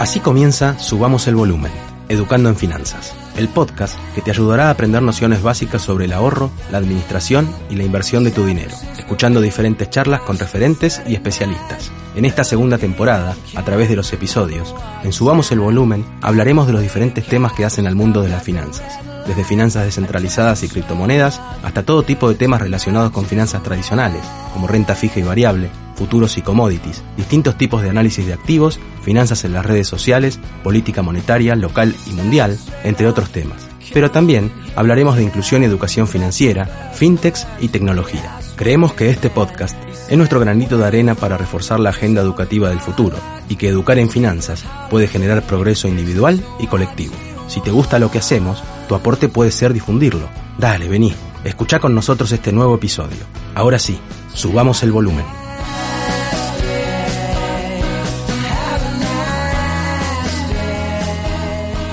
Así comienza Subamos el Volumen, Educando en Finanzas, el podcast que te ayudará a aprender nociones básicas sobre el ahorro, la administración y la inversión de tu dinero, escuchando diferentes charlas con referentes y especialistas. En esta segunda temporada, a través de los episodios, en Subamos el Volumen hablaremos de los diferentes temas que hacen al mundo de las finanzas, desde finanzas descentralizadas y criptomonedas hasta todo tipo de temas relacionados con finanzas tradicionales, como renta fija y variable, futuros y commodities, distintos tipos de análisis de activos, finanzas en las redes sociales, política monetaria, local y mundial, entre otros temas. Pero también hablaremos de inclusión y educación financiera, fintechs y tecnología. Creemos que este podcast es nuestro granito de arena para reforzar la agenda educativa del futuro y que educar en finanzas puede generar progreso individual y colectivo. Si te gusta lo que hacemos, tu aporte puede ser difundirlo. Dale, vení, escucha con nosotros este nuevo episodio. Ahora sí, subamos el volumen.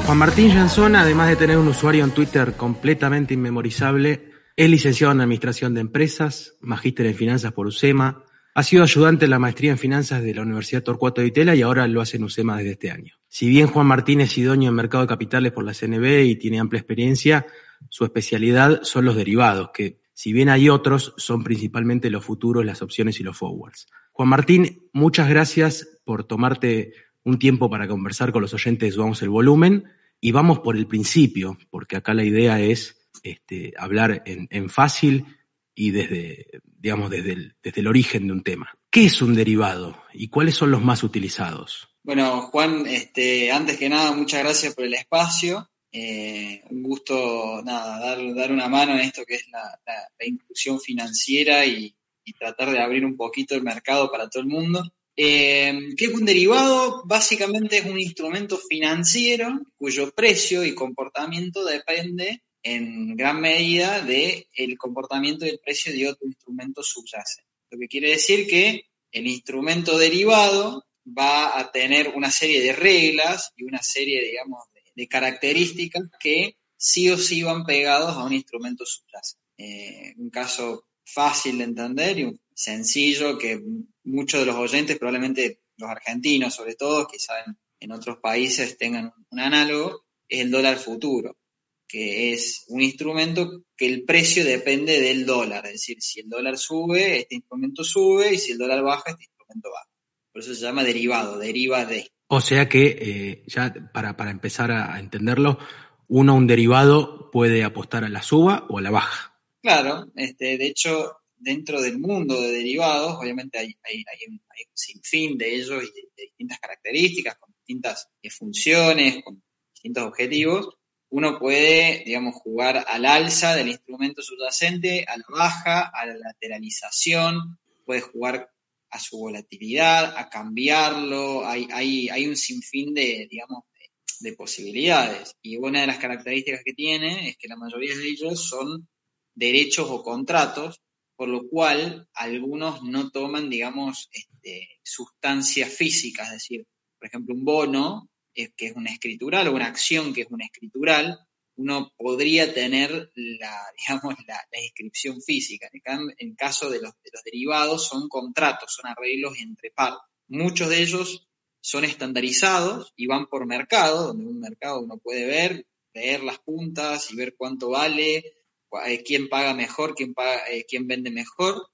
Juan Martín Jansón, además de tener un usuario en Twitter completamente inmemorizable, es licenciado en Administración de Empresas, magíster en Finanzas por UCEMA, ha sido ayudante en la maestría en Finanzas de la Universidad Torcuato de Itela y ahora lo hace en UCEMA desde este año. Si bien Juan Martín es idóneo en mercado de capitales por la CNB y tiene amplia experiencia, su especialidad son los derivados, que si bien hay otros, son principalmente los futuros, las opciones y los forwards. Juan Martín, muchas gracias por tomarte un tiempo para conversar con los oyentes Vamos el Volumen y vamos por el principio, porque acá la idea es este, hablar en, fácil y desde, digamos, desde el origen de un tema. ¿Qué es un derivado y cuáles son los más utilizados? Bueno, Juan, este, antes que nada, muchas gracias por el espacio. Eh, un gusto, nada, dar, una mano en esto que es la, inclusión financiera y, tratar de abrir un poquito el mercado para todo el mundo. Eh, ¿Qué es un derivado? Básicamente es un instrumento financiero cuyo precio y comportamiento depende en gran medida del el comportamiento y el precio de otro instrumento subyacente. Lo que quiere decir que el instrumento derivado va a tener una serie de reglas y una serie, digamos, de, características que sí o sí van pegados a un instrumento subyacente. Eh, un caso fácil de entender y un sencillo que muchos de los oyentes, probablemente los argentinos sobre todo, quizá en, en otros países tengan un análogo, es el dólar futuro, que es un instrumento que el precio depende del dólar, es decir, si el dólar sube, este instrumento sube, y si el dólar baja, este instrumento baja. Por eso se llama derivado, deriva de. O sea que, eh, ya para, para empezar a entenderlo, uno, un derivado, puede apostar a la suba o a la baja. Claro, este, de hecho, dentro del mundo de derivados, obviamente hay, hay, hay, un, hay un, sinfín de ellos y de, de distintas características, con distintas funciones, con distintos objetivos. Uno puede, digamos, jugar al alza del instrumento subyacente, a la baja, a la lateralización, puede jugar a su volatilidad, a cambiarlo, hay, hay, hay un sinfín de, digamos, de, de posibilidades. Y una de las características que tiene es que la mayoría de ellos son derechos o contratos por lo cual algunos no toman, digamos, este, sustancias físicas, es decir, por ejemplo, un bono, eh, que es una escritural, o una acción que es una escritural, uno podría tener la, digamos, la, inscripción física. En, caso de los, de los, derivados, son contratos, son arreglos entre partes. Muchos de ellos son estandarizados y van por mercado, donde un mercado uno puede ver, leer las puntas y ver cuánto vale, eh, quién paga mejor, quién, paga, eh, quién vende mejor,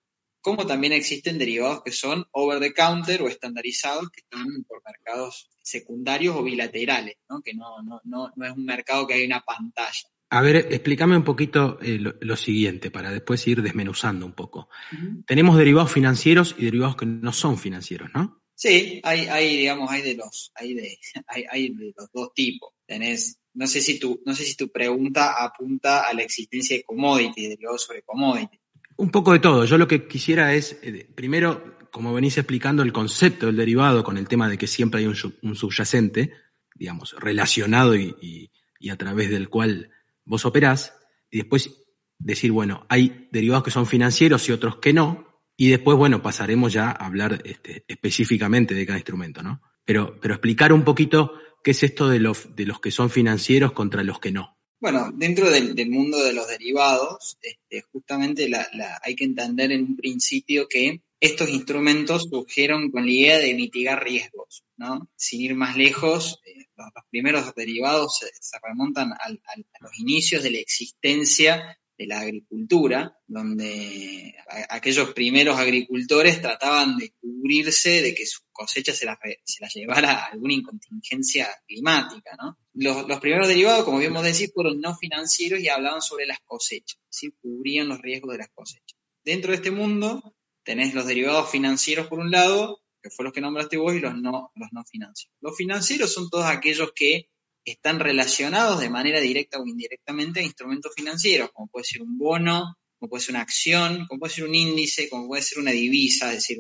como también existen derivados que son over the counter o estandarizados que están por mercados secundarios o bilaterales, ¿no? que no, no, no, no es un mercado que hay una pantalla. A ver, explícame un poquito eh, lo, lo, siguiente para después ir desmenuzando un poco. Uh -huh. Tenemos derivados financieros y derivados que no son financieros, ¿no? Sí, hay, hay digamos, hay de los, hay de, hay, hay de los dos tipos. Tenés no sé si tu, no sé si tu pregunta apunta a la existencia de commodities, derivados sobre commodities. Un poco de todo. Yo lo que quisiera es, eh, primero, como venís explicando el concepto del derivado con el tema de que siempre hay un, subyacente, digamos, relacionado y, a través del cual vos operás, y después decir, bueno, hay derivados que son financieros y otros que no, y después, bueno, pasaremos ya a hablar este, específicamente de cada instrumento, ¿no? Pero, pero explicar un poquito qué es esto de los, de los que son financieros contra los que no. Bueno, dentro del, mundo de los derivados, este, justamente hay que entender en un principio que estos instrumentos surgieron con la idea de mitigar riesgos, ¿no? Sin ir más lejos, eh, los, primeros derivados se, remontan a los inicios de la existencia de la agricultura, donde aquellos primeros agricultores trataban de cubrirse de que sus cosechas se las, se llevara alguna incontingencia climática. ¿no? Los, primeros derivados, como bien vos decís, fueron no financieros y hablaban sobre las cosechas, ¿sí? cubrían los riesgos de las cosechas. Dentro de este mundo tenés los derivados financieros por un lado, que fue los que nombraste vos, y los no, los no financieros. Los financieros son todos aquellos que están relacionados de manera directa o indirectamente a instrumentos financieros, como puede ser un bono, como puede ser una acción, como puede ser un índice, como puede ser una divisa, es decir,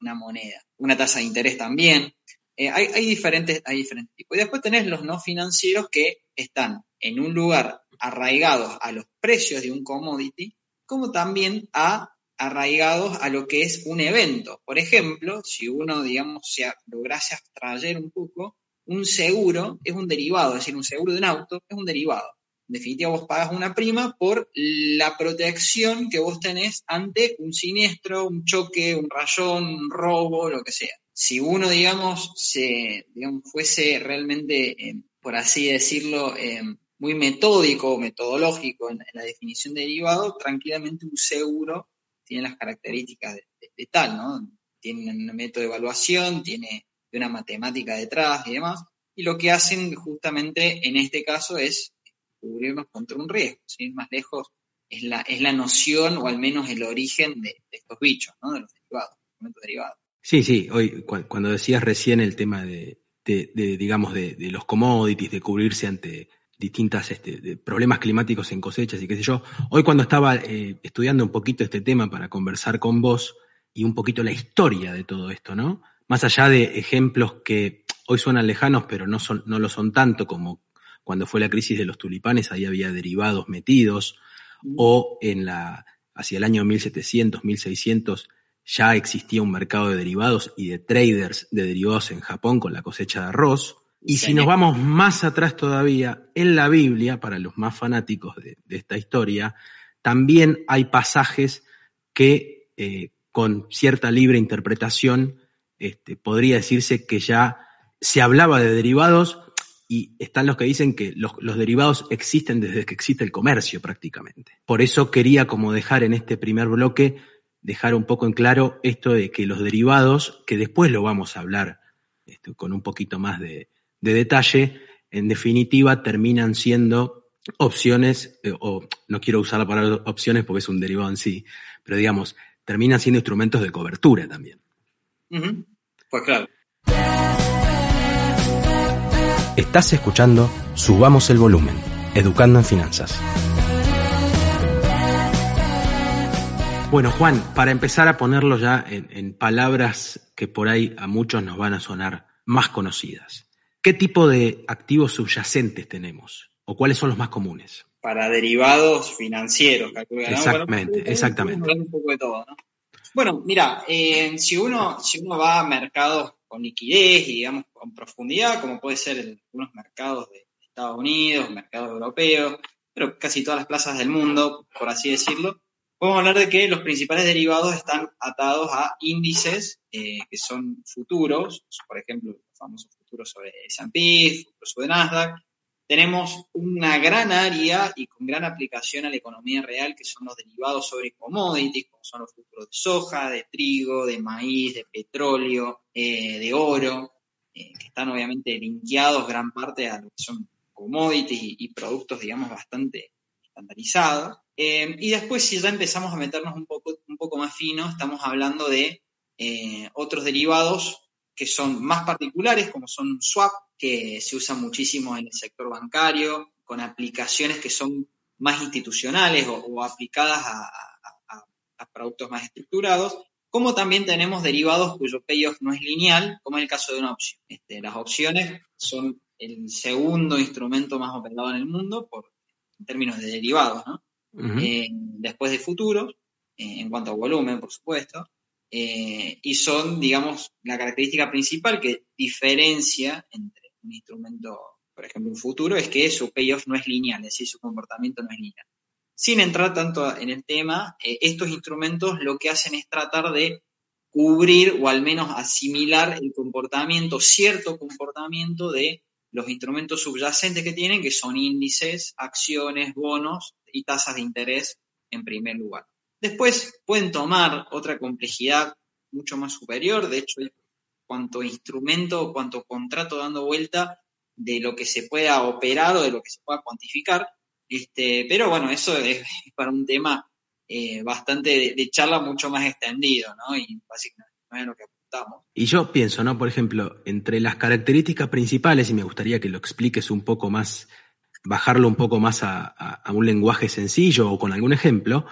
una moneda, una tasa de interés también. Eh, hay, diferentes, hay diferentes tipos. Y después tenés los no financieros que están en un lugar arraigados a los precios de un commodity, como también arraigados a lo que es un evento. Por ejemplo, si uno, digamos, se lograse abstraer un poco, un seguro es un derivado, es decir, un seguro de un auto es un derivado. En definitiva, vos pagas una prima por la protección que vos tenés ante un siniestro, un choque, un rayón, un robo, lo que sea. Si uno, digamos, se, digamos fuese realmente, eh, por así decirlo, eh, muy metódico metodológico en, la definición de derivado, tranquilamente un seguro tiene las características de tal, ¿no? Tiene un método de evaluación, tiene una matemática detrás y demás, y lo que hacen justamente en este caso es cubrirnos contra un riesgo, sin más lejos es la, es la noción o al menos el origen de, estos bichos, ¿no? de los derivados, derivados. Sí, sí, hoy cuando decías recién el tema de, digamos, de, los commodities, de cubrirse ante distintas este, problemas climáticos en cosechas y qué sé yo, hoy cuando estaba eh, estudiando un poquito este tema para conversar con vos y un poquito la historia de todo esto, ¿no? Más allá de ejemplos que hoy suenan lejanos, pero no, son, no lo son tanto como cuando fue la crisis de los tulipanes, ahí había derivados metidos, o en la, hacia el año 1700, 1600, ya existía un mercado de derivados y de traders de derivados en Japón con la cosecha de arroz. Y si nos vamos más atrás todavía, en la Biblia, para los más fanáticos de, esta historia, también hay pasajes que eh, con cierta libre interpretación este, podría decirse que ya se hablaba de derivados y están los que dicen que los, derivados existen desde que existe el comercio prácticamente. Por eso quería como dejar en este primer bloque, dejar un poco en claro esto de que los derivados, que después lo vamos a hablar este, con un poquito más de, detalle, en definitiva terminan siendo opciones, eh, o no quiero usar la palabra opciones porque es un derivado en sí, pero digamos, terminan siendo instrumentos de cobertura también. Pues claro. Estás escuchando Subamos el Volumen, Educando en Finanzas. Bueno, Juan, para empezar a ponerlo ya en, palabras que por ahí a muchos nos van a sonar más conocidas. ¿Qué tipo de activos subyacentes tenemos? ¿O cuáles son los más comunes? Para derivados financieros, Exactamente, exactamente. Un poco de todo, ¿no? Bueno, mira, eh, si, uno, si uno va a mercados con liquidez y digamos con profundidad, como puede ser en algunos mercados de Estados Unidos, mercados europeos, pero casi todas las plazas del mundo, por así decirlo, podemos hablar de que los principales derivados están atados a índices eh, que son futuros, por ejemplo, los famosos futuros sobre S&P, futuros sobre Nasdaq, tenemos una gran área y con gran aplicación a la economía real que son los derivados sobre commodities, como son los futuros de soja, de trigo, de maíz, de petróleo, eh, de oro, eh, que están obviamente linkeados gran parte a lo que son commodities y, productos, digamos, bastante estandarizados. Eh, y después, si ya empezamos a meternos un poco, un poco más fino, estamos hablando de otros derivados que son más particulares, como son swap, que se usa muchísimo en el sector bancario, con aplicaciones que son más institucionales o, aplicadas a, productos más estructurados, como también tenemos derivados cuyo payoff no es lineal, como en el caso de una opción. Este, las opciones son el segundo instrumento más operado en el mundo por, en términos de derivados, ¿no? Eh, después de futuros, eh, en cuanto a volumen, por supuesto, eh, y son, digamos, la característica principal que diferencia entre un instrumento, por ejemplo, un futuro, es que su payoff no es lineal, es decir, su comportamiento no es lineal. Sin entrar tanto en el tema, estos instrumentos lo que hacen es tratar de cubrir o al menos asimilar el comportamiento, cierto comportamiento de los instrumentos subyacentes que tienen, que son índices, acciones, bonos y tasas de interés en primer lugar. Después pueden tomar otra complejidad mucho más superior, de hecho, cuanto instrumento, cuanto contrato dando vuelta de lo que se pueda operar o de lo que se pueda cuantificar. Este, pero bueno, eso es, para un tema eh, bastante de, charla mucho más extendido, ¿no? Y básicamente no es lo que y yo pienso, ¿no? Por ejemplo, entre las características principales, y me gustaría que lo expliques un poco más, bajarlo un poco más a, un lenguaje sencillo o con algún ejemplo,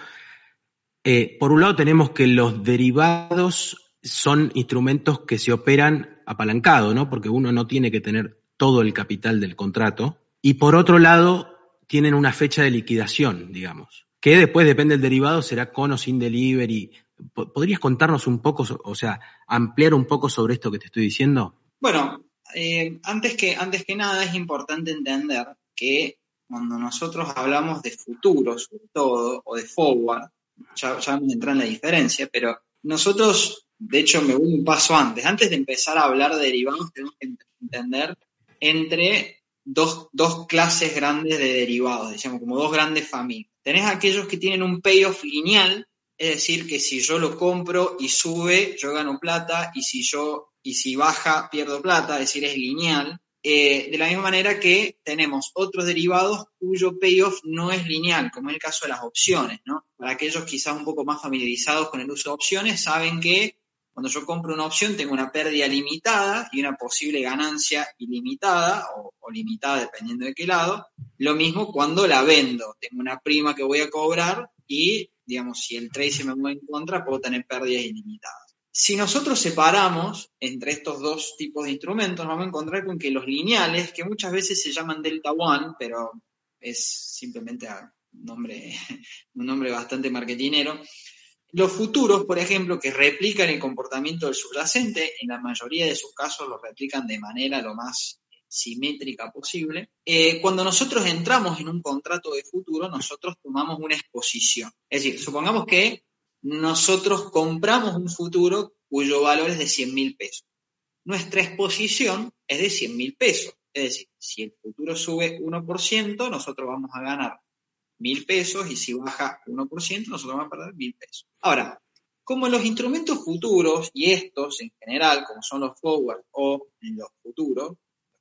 eh, por un lado tenemos que los derivados son instrumentos que se operan apalancado, ¿no? Porque uno no tiene que tener todo el capital del contrato. Y por otro lado, tienen una fecha de liquidación, digamos, que después depende del derivado, será con o sin delivery, ¿Podrías contarnos un poco, o sea, ampliar un poco sobre esto que te estoy diciendo? Bueno, eh, antes, que, antes que nada es importante entender que cuando nosotros hablamos de futuro, sobre todo, o de forward, ya, ya vamos a entrar en la diferencia, pero nosotros, de hecho, me voy un paso antes. Antes de empezar a hablar de derivados, tenemos que entender entre dos, dos clases grandes de derivados, decíamos, como dos grandes familias. Tenés aquellos que tienen un payoff lineal, es decir, que si yo lo compro y sube, yo gano plata, y si yo, y si baja, pierdo plata, es decir, es lineal. Eh, de la misma manera que tenemos otros derivados cuyo payoff no es lineal, como en el caso de las opciones. Para aquellos quizás un poco más familiarizados con el uso de opciones, saben que cuando yo compro una opción tengo una pérdida limitada y una posible ganancia ilimitada o, o, limitada dependiendo de qué lado. Lo mismo cuando la vendo, tengo una prima que voy a cobrar y digamos, si el trade se me mueve en contra, puedo tener pérdidas ilimitadas. Si nosotros separamos entre estos dos tipos de instrumentos, vamos a encontrar con que los lineales, que muchas veces se llaman delta one, pero es simplemente un nombre, un nombre bastante marketinero, los futuros, por ejemplo, que replican el comportamiento del subyacente, en la mayoría de sus casos lo replican de manera lo más simétrica posible. Eh, cuando nosotros entramos en un contrato de futuro, nosotros tomamos una exposición. Es decir, supongamos que nosotros compramos un futuro cuyo valor es de 100 mil pesos. Nuestra exposición es de 100 mil pesos. Es decir, si el futuro sube 1%, nosotros vamos a ganar mil pesos y si baja 1%, nosotros vamos a perder mil pesos. Ahora, como los instrumentos futuros y estos en general, como son los forward o los futuros,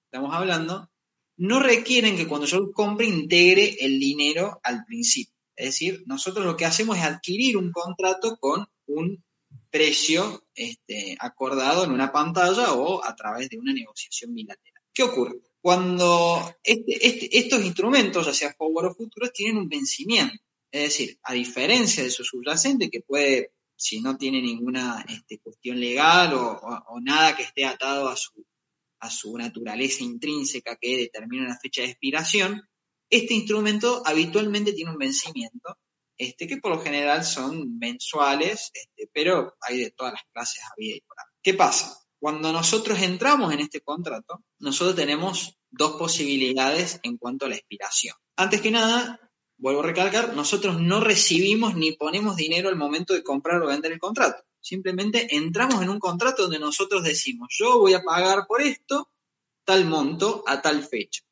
estamos hablando, no requieren que cuando yo compre integre el dinero al principio. Es decir, nosotros lo que hacemos es adquirir un contrato con un precio este, acordado en una pantalla o a través de una negociación bilateral. ¿Qué ocurre? Cuando este, este, estos instrumentos, ya sea forward o futuros, tienen un vencimiento. Es decir, a diferencia de su subyacente, que puede, si no tiene ninguna este, cuestión legal o nada que esté atado a su a su naturaleza intrínseca que determina la fecha de expiración, este instrumento habitualmente tiene un vencimiento, este, que por lo general son mensuales, este, pero hay de todas las clases había y por ahí. ¿Qué pasa? Cuando nosotros entramos en este contrato, nosotros tenemos dos posibilidades en cuanto a la expiración. Antes que nada, vuelvo a recalcar, nosotros no recibimos ni ponemos dinero al momento de comprar o vender el contrato. Simplemente entramos en un contrato donde nosotros decimos, yo voy a pagar por esto tal monto a tal fecha.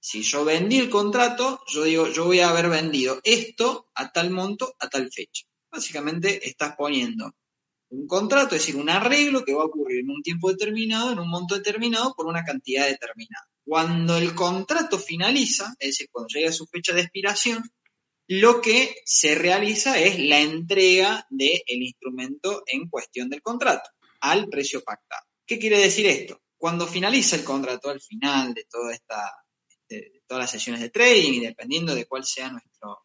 Si yo vendí el contrato, yo digo, yo voy a haber vendido esto a tal monto a tal fecha. Básicamente estás poniendo un contrato, es decir, un arreglo que va a ocurrir en un tiempo determinado, en un monto determinado, por una cantidad determinada. Cuando el contrato finaliza, es decir, cuando llega su fecha de expiración, lo que se realiza es la entrega del instrumento en cuestión del contrato al precio pactado. ¿Qué quiere decir esto? Cuando finaliza el contrato, al final de, toda esta, de todas las sesiones de trading y dependiendo de cuál sea nuestro,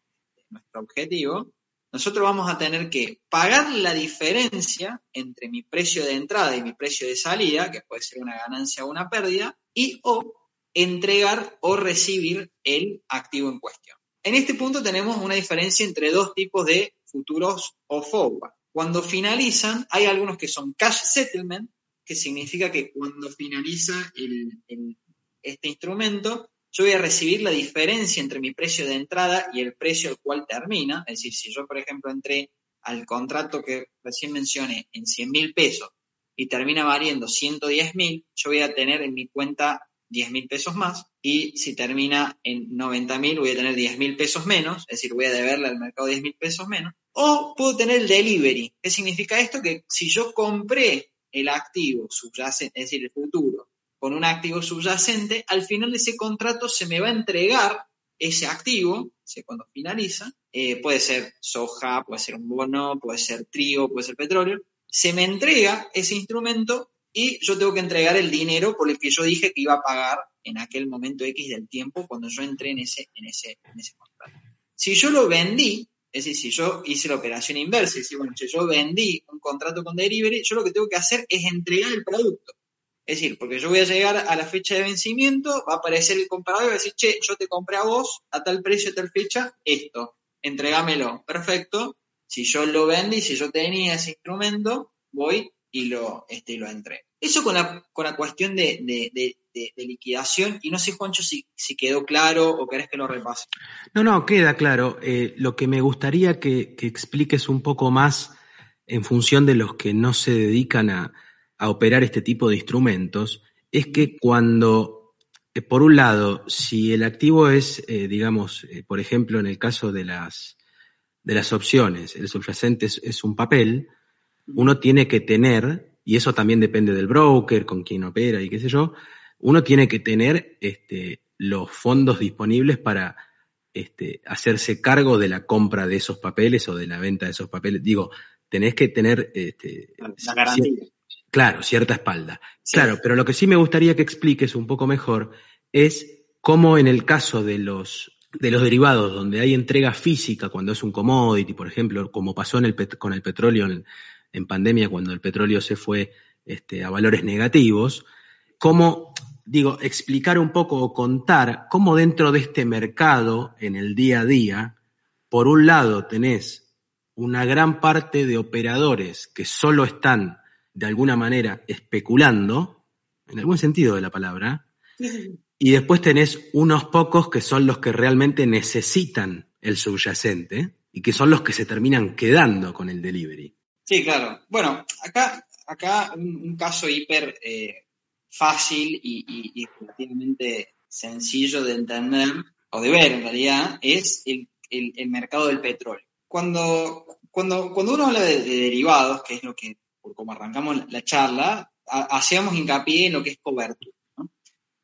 nuestro objetivo, nosotros vamos a tener que pagar la diferencia entre mi precio de entrada y mi precio de salida, que puede ser una ganancia o una pérdida, y o entregar o recibir el activo en cuestión. En este punto tenemos una diferencia entre dos tipos de futuros o forward. Cuando finalizan, hay algunos que son cash settlement, que significa que cuando finaliza este instrumento, yo voy a recibir la diferencia entre mi precio de entrada y el precio al cual termina. Es decir, si yo, por ejemplo, entré al contrato que recién mencioné en 100 mil pesos y termina valiendo 110 mil, yo voy a tener en mi cuenta 10 mil pesos más y si termina en 90 mil voy a tener 10 mil pesos menos, es decir, voy a deberle al mercado 10 mil pesos menos. O puedo tener el delivery. ¿Qué significa esto? Que si yo compré el activo subyacente, es decir, el futuro, con un activo subyacente, al final de ese contrato se me va a entregar ese activo, cuando finaliza, eh, puede ser soja, puede ser un bono, puede ser trigo, puede ser petróleo, se me entrega ese instrumento y yo tengo que entregar el dinero por el que yo dije que iba a pagar en aquel momento X del tiempo cuando yo entré en ese, contrato. Si yo lo vendí, es decir, si yo hice la operación inversa, es bueno, si yo vendí un contrato con delivery, yo lo que tengo que hacer es entregar el producto. Es decir, porque yo voy a llegar a la fecha de vencimiento, va a aparecer el comprador y va a decir, che, yo te compré a vos a tal precio, a tal fecha, esto, entregámelo. Perfecto. Si yo lo vendí, si yo tenía ese instrumento, voy y lo, este, lo. Eso con la, con la cuestión de, liquidación, y no sé, Juancho, si, si, quedó claro o querés que lo repase. No, no, queda claro. Eh, lo que me gustaría que, que expliques un poco más en función de los que no se dedican a, a operar este tipo de instrumentos es que cuando, eh, por un lado, si el activo es, eh, digamos, eh, por ejemplo, en el caso de las, de las opciones, el subyacente es, un papel, uno tiene que tener, y eso también depende del broker, con quien opera y qué sé yo, uno tiene que tener este, los fondos disponibles para este, hacerse cargo de la compra de esos papeles o de la venta de esos papeles. Digo, tenés que tener este, la garantía. Claro, cierta espalda. Claro, pero lo que sí me gustaría que expliques un poco mejor es cómo en el caso de los, de los derivados donde hay entrega física cuando es un commodity, por ejemplo, como pasó en el con el petróleo en, pandemia cuando el petróleo se fue este, a valores negativos, cómo, digo, explicar un poco o contar cómo dentro de este mercado, en el día a día, por un lado tenés una gran parte de operadores que solo están de alguna manera especulando, en algún sentido de la palabra, y después tenés unos pocos que son los que realmente necesitan el subyacente y que son los que se terminan quedando con el delivery. Sí, claro. Bueno, acá, acá un, caso hiper eh, fácil y, relativamente sencillo de entender o de ver en realidad es el, mercado del petróleo. Cuando, cuando, cuando uno habla de, derivados, que es lo que por como arrancamos la charla, hacíamos hincapié en lo que es cobertura.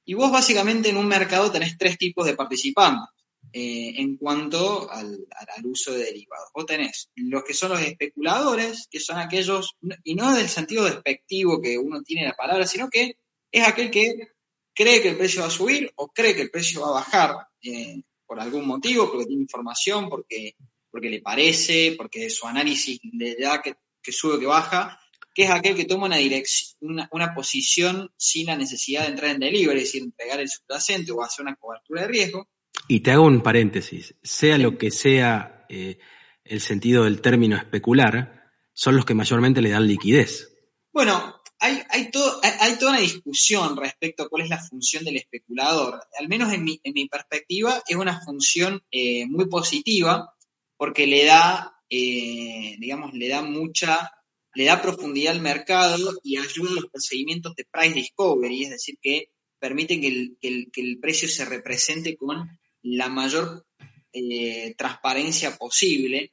Y vos básicamente en un mercado tenés tres tipos de participantes eh, en cuanto al, uso de derivados. Vos tenés los que son los especuladores, que son aquellos, y no del sentido despectivo que uno tiene la palabra, sino que es aquel que cree que el precio va a subir o cree que el precio va a bajar eh, por algún motivo, porque tiene información, porque, porque le parece, porque su análisis le da que, que sube o que baja, que es aquel que toma una, dirección, una, posición sin la necesidad de entrar en delivery, es decir, entregar el subyacente o hacer una cobertura de riesgo. Y te hago un paréntesis, sea lo que sea eh, el sentido del término especular, son los que mayormente le dan liquidez. Bueno, hay, hay, todo, hay, toda una discusión respecto a cuál es la función del especulador. Al menos en mi, en mi perspectiva, es una función eh, muy positiva porque le da, eh, digamos, le da mucha le da profundidad al mercado y ayuda a los procedimientos de price discovery, es decir, que permite que el, precio se represente con la mayor eh, transparencia posible,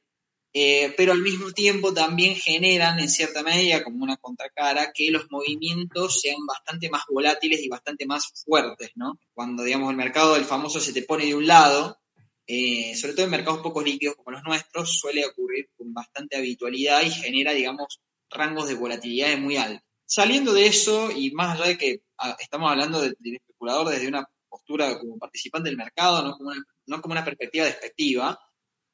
eh, pero al mismo tiempo también generan en cierta medida como una contracara que los movimientos sean bastante más volátiles y bastante más fuertes, ¿no? Cuando, digamos, el mercado del famoso se te pone de un lado, eh, sobre todo en mercados poco líquidos como los nuestros, suele ocurrir con bastante habitualidad y genera, digamos, rangos de volatilidad muy altos. Saliendo de eso, y más allá de que ah, estamos hablando del especulador desde una postura como participante del mercado, no como una, no como una perspectiva despectiva,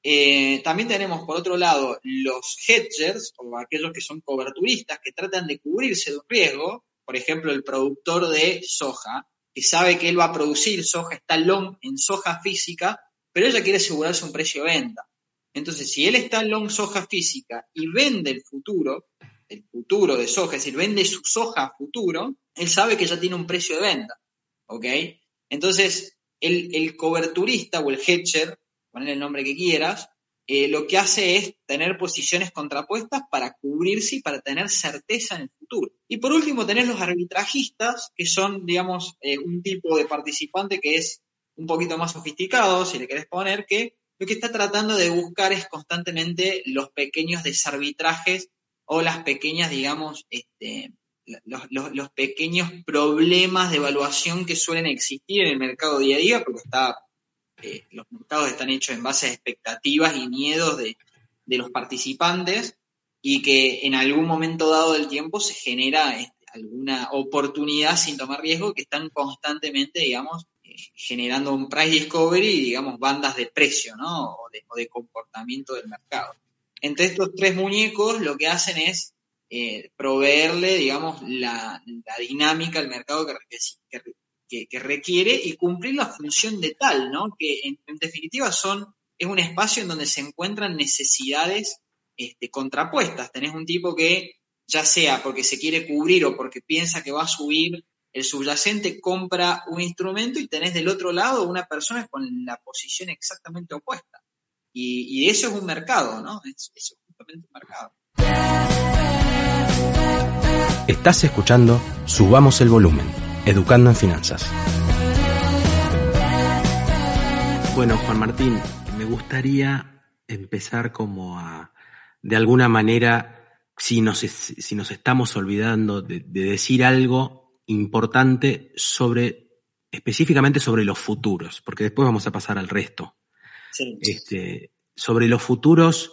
Eh, también tenemos, por otro lado, los hedgers, o aquellos que son coberturistas, que tratan de cubrirse de un riesgo. Por ejemplo, el productor de soja, que sabe que él va a producir soja, está long en soja física, pero ella quiere asegurarse un precio de venta. Entonces, si él está long soja física y vende el futuro, el futuro de soja, es decir, vende su soja a futuro, él sabe que ya tiene un precio de venta. ¿Ok? Entonces, el, el coberturista o el hedger poner el nombre que quieras, eh, lo que hace es tener posiciones contrapuestas para cubrirse y para tener certeza en el futuro. Y por último, tenés los arbitrajistas, que son, digamos, eh, un tipo de participante que es un poquito más sofisticado, si le querés poner, que lo que está tratando de buscar es constantemente los pequeños desarbitrajes o las pequeñas, digamos, este, los, los, pequeños problemas de evaluación que suelen existir en el mercado día a día, porque está los mercados están hechos en base a expectativas y miedos de, los participantes y que en algún momento dado del tiempo se genera este, alguna oportunidad sin tomar riesgo que están constantemente, digamos, eh, generando un price discovery y, digamos, bandas de precio, ¿no? O de, comportamiento del mercado. Entre estos tres muñecos lo que hacen es eh, proveerle, digamos, la, dinámica al mercado que, requiere y cumplir la función de tal, ¿no? Que en, definitiva son, es un espacio en donde se encuentran necesidades este, contrapuestas. Tenés un tipo que, ya sea porque se quiere cubrir o porque piensa que va a subir, el subyacente compra un instrumento y tenés del otro lado una persona con la posición exactamente opuesta. Y, eso es un mercado, ¿no? Es, es justamente un mercado. Estás escuchando Subamos el Volumen Educando en Finanzas. Bueno, Juan Martín, me gustaría empezar como a, de alguna manera, si nos, si nos estamos olvidando de, decir algo importante sobre, específicamente sobre los futuros, porque después vamos a pasar al resto. Este, sobre los futuros,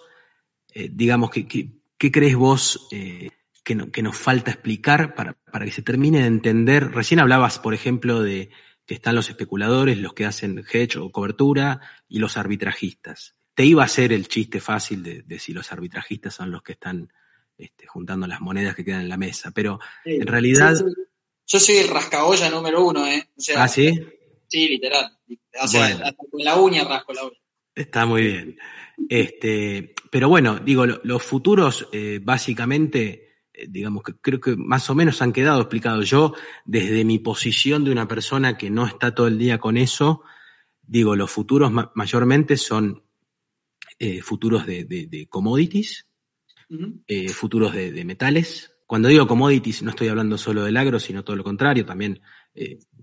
eh, digamos, ¿qué, qué, crees vos eh, que, nos falta explicar para, para que se termine de entender. Recién hablabas, por ejemplo, de que están los especuladores, los que hacen hedge o cobertura y los arbitrajistas. Te iba a hacer el chiste fácil de, si los arbitrajistas son los que están este, juntando las monedas que quedan en la mesa, pero en realidad... Yo soy, el rascaolla número uno, ¿eh? ¿Ah, sí? Sí, literal. O sea, con la uña rasco la uña. Está muy bien. Este, pero bueno, digo, los futuros eh, básicamente eh, digamos que creo que más o menos han quedado explicados. Yo, desde mi posición de una persona que no está todo el día con eso, digo, los futuros mayormente son eh, futuros de, commodities, futuros de, metales. Cuando digo commodities no estoy hablando solo del agro, sino todo lo contrario, también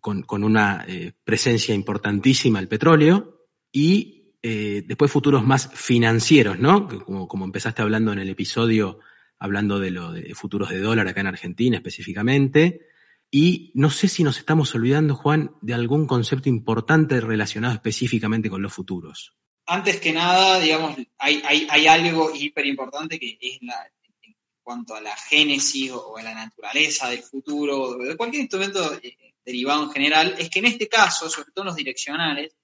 con, una presencia importantísima el petróleo y después futuros más financieros, ¿no? Como, como empezaste hablando en el episodio hablando de los futuros de dólar acá en Argentina específicamente. Y no sé si nos estamos olvidando, Juan, de algún concepto importante relacionado específicamente con los futuros. Antes que nada, digamos, hay, hay, algo hiper importante que es en cuanto a la génesis o a la naturaleza del futuro, de cualquier instrumento eh, derivado en general, es que en este caso, sobre todo en los direccionales,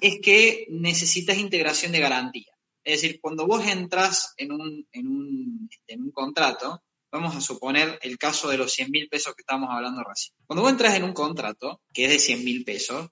es que necesitas integración de garantía. Es decir, cuando vos entras en un, en un, en un contrato, vamos a suponer el caso de los 100 mil pesos que estábamos hablando recién. Cuando vos entras en un contrato, que es de 100 mil pesos,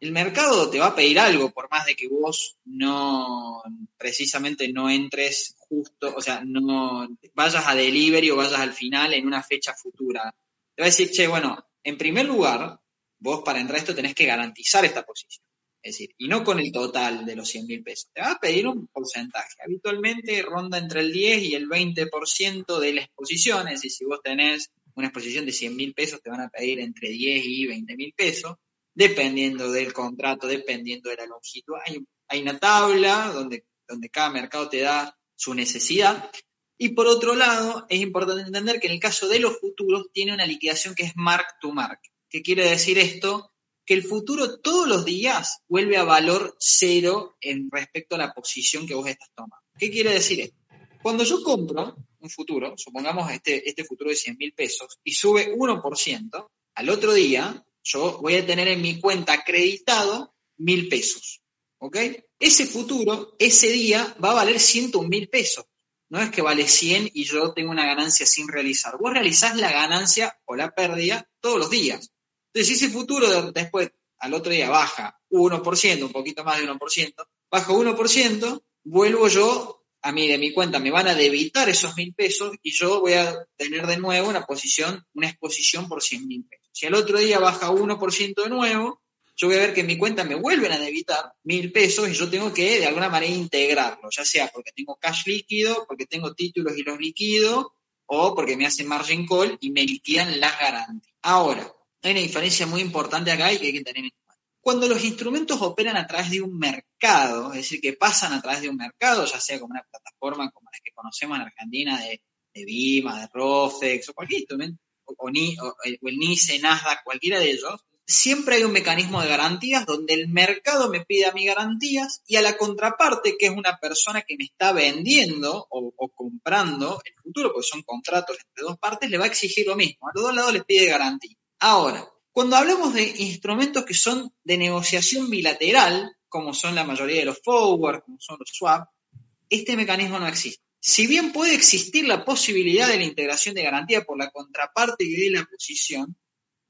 el mercado te va a pedir algo, por más de que vos no, precisamente no entres justo, o sea, no vayas a delivery o vayas al final en una fecha futura. Te va a decir, che, bueno, en primer lugar, vos para entrar a esto tenés que garantizar esta posición. Es decir, y no con el total de los 100 mil pesos. Te va a pedir un porcentaje. Habitualmente ronda entre el 10 y el 20% de la exposición. Es decir, si vos tenés una exposición de 100 mil pesos, te van a pedir entre 10 y 20 mil pesos, dependiendo del contrato, dependiendo de la longitud. Hay, hay una tabla donde, donde cada mercado te da su necesidad. Y por otro lado, es importante entender que en el caso de los futuros tiene una liquidación que es mark to mark. ¿Qué quiere decir esto? El futuro todos los días vuelve a valor cero en respecto a la posición que vos estás tomando. ¿Qué quiere decir esto? Cuando yo compro un futuro, supongamos este, este futuro de 100 mil pesos, y sube 1%, al otro día yo voy a tener en mi cuenta acreditado mil pesos. ¿ok? Ese futuro, ese día, va a valer 101 mil pesos. No es que vale 100 y yo tengo una ganancia sin realizar. Vos realizás la ganancia o la pérdida todos los días. Entonces, si ese futuro después, al otro día, baja 1%, un poquito más de 1%, baja 1%, vuelvo yo a mí de mi cuenta, me van a debitar esos mil pesos y yo voy a tener de nuevo una posición, una exposición por 100 mil pesos. Si al otro día baja 1% de nuevo, yo voy a ver que en mi cuenta me vuelven a debitar mil pesos y yo tengo que de alguna manera integrarlo, ya sea porque tengo cash líquido, porque tengo títulos y los liquido, o porque me hacen margin call y me liquidan las garantías. Ahora, hay una diferencia muy importante acá y que hay que tener en cuenta. Cuando los instrumentos operan a través de un mercado, es decir, que pasan a través de un mercado, ya sea como una plataforma como las que conocemos en Argentina de, de Bima, de Rofex o cualquier instrumento, o, o el NICE, Nasdaq, cualquiera de ellos, siempre hay un mecanismo de garantías donde el mercado me pide a mí garantías y a la contraparte, que es una persona que me está vendiendo o, comprando el futuro, porque son contratos entre dos partes, le va a exigir lo mismo. A los dos lados les pide garantía. Ahora, cuando hablamos de instrumentos que son de negociación bilateral, como son la mayoría de los forward, como son los swap, este mecanismo no existe. Si bien puede existir la posibilidad de la integración de garantía por la contraparte y de la posición,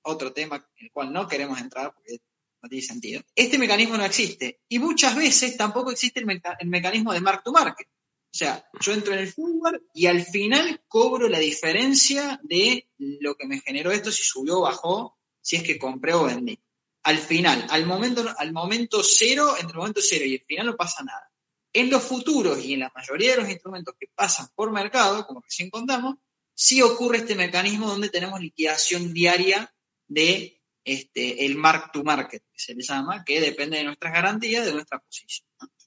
otro tema en el cual no queremos entrar porque no tiene sentido. Este mecanismo no existe y muchas veces tampoco existe el, mecanismo de mark to market. O sea, yo entro en el forward y al final cobro la diferencia de lo que me generó esto, si subió o bajó, si es que compré o vendí. Al final, al momento, al momento cero, entre el momento cero y el final no pasa nada. En los futuros y en la mayoría de los instrumentos que pasan por mercado, como recién contamos, sí ocurre este mecanismo donde tenemos liquidación diaria de este, el mark to market, que se le llama, que depende de nuestras garantías, de nuestra posición.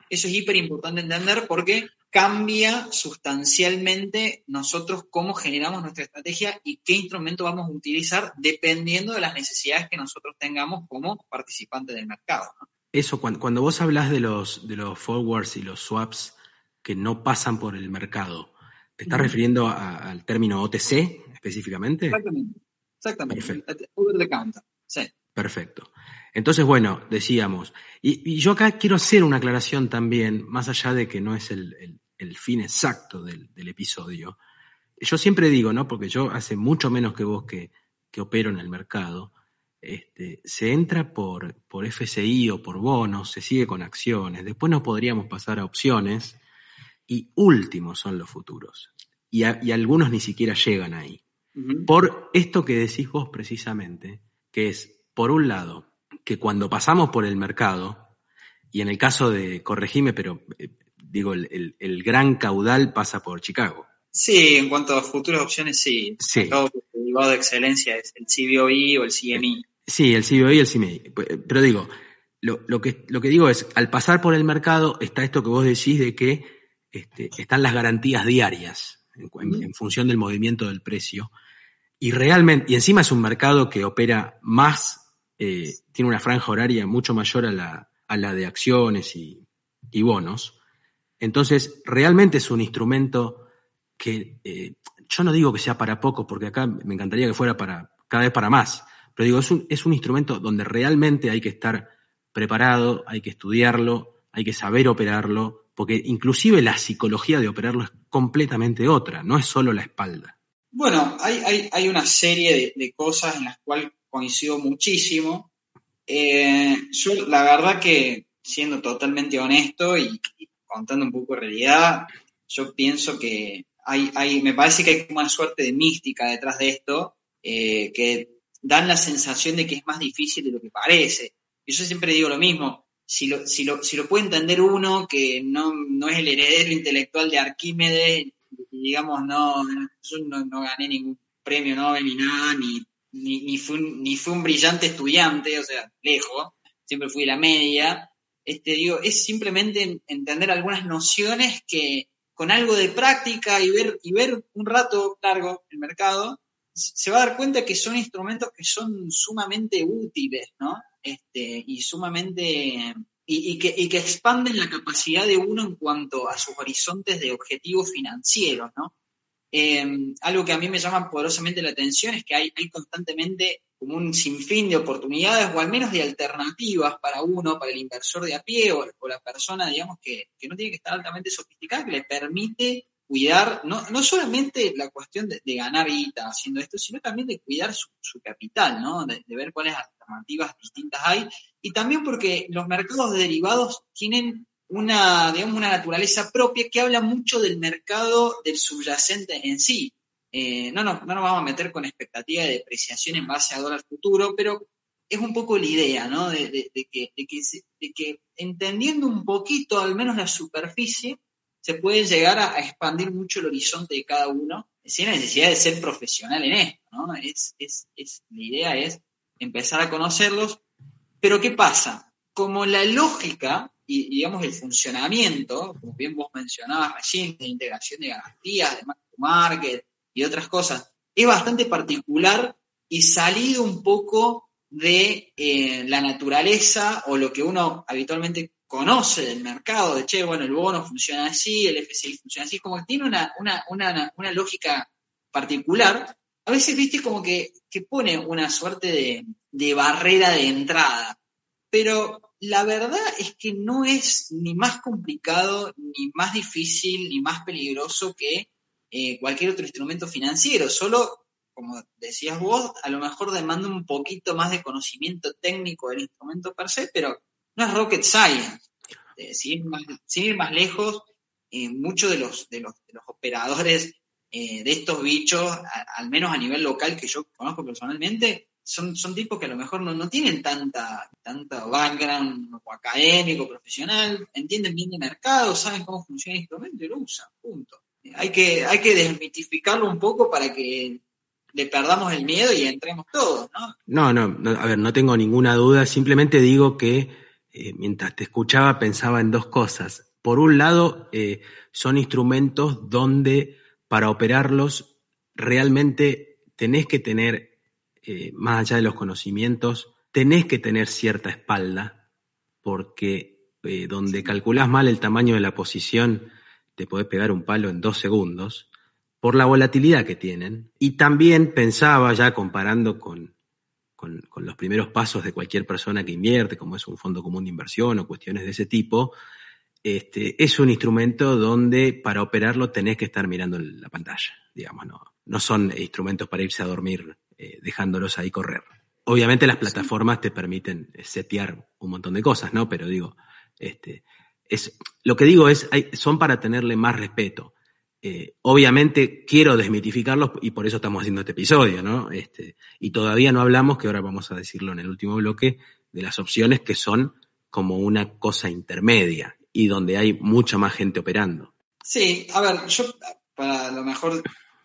Eso es hiper importante entender porque cambia sustancialmente nosotros cómo generamos nuestra estrategia y qué instrumento vamos a utilizar dependiendo de las necesidades que nosotros tengamos como participantes del mercado. Eso, cuando, vos hablas de los, de los forwards y los swaps que no pasan por el mercado, ¿te estás refiriendo al término OTC específicamente? Exactamente. Exactamente. Perfecto. Over the counter. Sí. Perfecto. Entonces, bueno, decíamos, y, yo acá quiero hacer una aclaración también, más allá de que no es el, fin exacto del, episodio. Yo siempre digo, ¿no? Porque yo hace mucho menos que vos que, que opero en el mercado, este, se entra por, por FCI o por bonos, se sigue con acciones, después nos podríamos pasar a opciones y últimos son los futuros. y algunos ni siquiera llegan ahí. Por esto que decís vos precisamente, que es, por un lado, que cuando pasamos por el mercado, y en el caso de, corregime, pero eh, digo, el, gran caudal pasa por Chicago. Sí, en cuanto a futuras opciones, sí. Sí. El derivado de excelencia es el CBOI o el CME. Sí, el CBOI y el CME. Pero digo, lo, que, lo que digo es, al pasar por el mercado está esto que vos decís de que este, están las garantías diarias en, función del movimiento del precio. Y realmente, y encima es un mercado que opera más, eh, tiene una franja horaria mucho mayor a la, a la de acciones y, bonos. Entonces, realmente es un instrumento que eh, yo no digo que sea para poco, porque acá me encantaría que fuera para cada vez para más, pero digo, es un, es un instrumento donde realmente hay que estar preparado, hay que estudiarlo, hay que saber operarlo, porque inclusive la psicología de operarlo es completamente otra, no es solo la espalda. Bueno, hay, hay, una serie de, cosas en las cuales coincido muchísimo. Eh, yo, la verdad que, siendo totalmente honesto y, contando un poco de realidad, yo pienso que hay, hay, me parece que hay una suerte de mística detrás de esto, eh, que dan la sensación de que es más difícil de lo que parece. Y yo siempre digo lo mismo, si lo, si lo, si lo puede entender uno que no, no es el heredero intelectual de Arquímedes, digamos, no, yo no, gané ningún premio Nobel ni nada, ni, ni, ni, fui un, ni fui un brillante estudiante, o sea, lejos, siempre fui la media. Este, digo, es simplemente entender algunas nociones que con algo de práctica y ver, y ver un rato largo el mercado, se va a dar cuenta que son instrumentos que son sumamente útiles, ¿no? Este, y sumamente y, que, y, que, expanden la capacidad de uno en cuanto a sus horizontes de objetivos financieros, ¿no? Eh, algo que a mí me llama poderosamente la atención es que hay, constantemente como un sinfín de oportunidades o al menos de alternativas para uno, para el inversor de a pie o, la persona, digamos, que, que, no tiene que estar altamente sofisticada, que le permite cuidar no, no solamente la cuestión de, ganar guita haciendo esto, sino también de cuidar su, capital, ¿no? De, ver cuáles alternativas distintas hay. Y también porque los mercados de derivados tienen una, digamos, una naturaleza propia que habla mucho del mercado del subyacente en sí. Eh, no, no, no nos vamos a meter con expectativa de depreciación en base a dólar futuro, pero es un poco la idea, ¿no? De, de, de, que, de, que, entendiendo un poquito, al menos la superficie, se puede llegar a, expandir mucho el horizonte de cada uno, sin necesidad de ser profesional en esto, ¿no? Es, es, es, la idea es empezar a conocerlos, pero ¿qué pasa? Como la lógica y, digamos, el funcionamiento, como bien vos mencionabas recién, de integración de garantías, de market y otras cosas, es bastante particular y salido un poco de eh, la naturaleza o lo que uno habitualmente conoce del mercado, de che, bueno, el bono funciona así, el FCI funciona así, como que tiene una, una, una, una lógica particular, a veces, viste, como que, que pone una suerte de, de barrera de entrada. Pero la verdad es que no es ni más complicado, ni más difícil, ni más peligroso que eh, cualquier otro instrumento financiero. Solo, como decías vos, a lo mejor demanda un poquito más de conocimiento técnico del instrumento per se, pero no es rocket science. Eh, sin, ir más, lejos, eh, muchos de los, de, los, operadores de estos bichos, al menos a nivel local que yo conozco personalmente, son, son tipos que a lo mejor no, no tienen tanta, tanta background o académico, profesional, entienden bien de mercado, saben cómo funciona el instrumento y lo usan, punto. Hay que, hay que desmitificarlo un poco para que le perdamos el miedo y entremos todos, ¿no? No, no, a ver, no tengo ninguna duda, simplemente digo que eh, mientras te escuchaba pensaba en dos cosas. Por un lado, eh, son instrumentos donde para operarlos realmente tenés que tener eh, más allá de los conocimientos, tenés que tener cierta espalda, porque eh, donde calculás mal el tamaño de la posición, te podés pegar un palo en dos segundos, por la volatilidad que tienen. Y también pensaba, ya comparando con, con, con los primeros pasos de cualquier persona que invierte, como es un fondo común de inversión o cuestiones de ese tipo, este, es un instrumento donde para operarlo tenés que estar mirando la pantalla, digamos, no, no son instrumentos para irse a dormir eh, dejándolos ahí correr. Obviamente las plataformas te permiten setear un montón de cosas, ¿no? Pero digo, este, es, lo que digo es, son para tenerle más respeto. Eh, obviamente quiero desmitificarlos y por eso estamos haciendo este episodio, ¿no? Este, y todavía no hablamos, que ahora vamos a decirlo en el último bloque, de las opciones que son como una cosa intermedia y donde hay mucha más gente operando. Sí, a ver, yo para lo mejor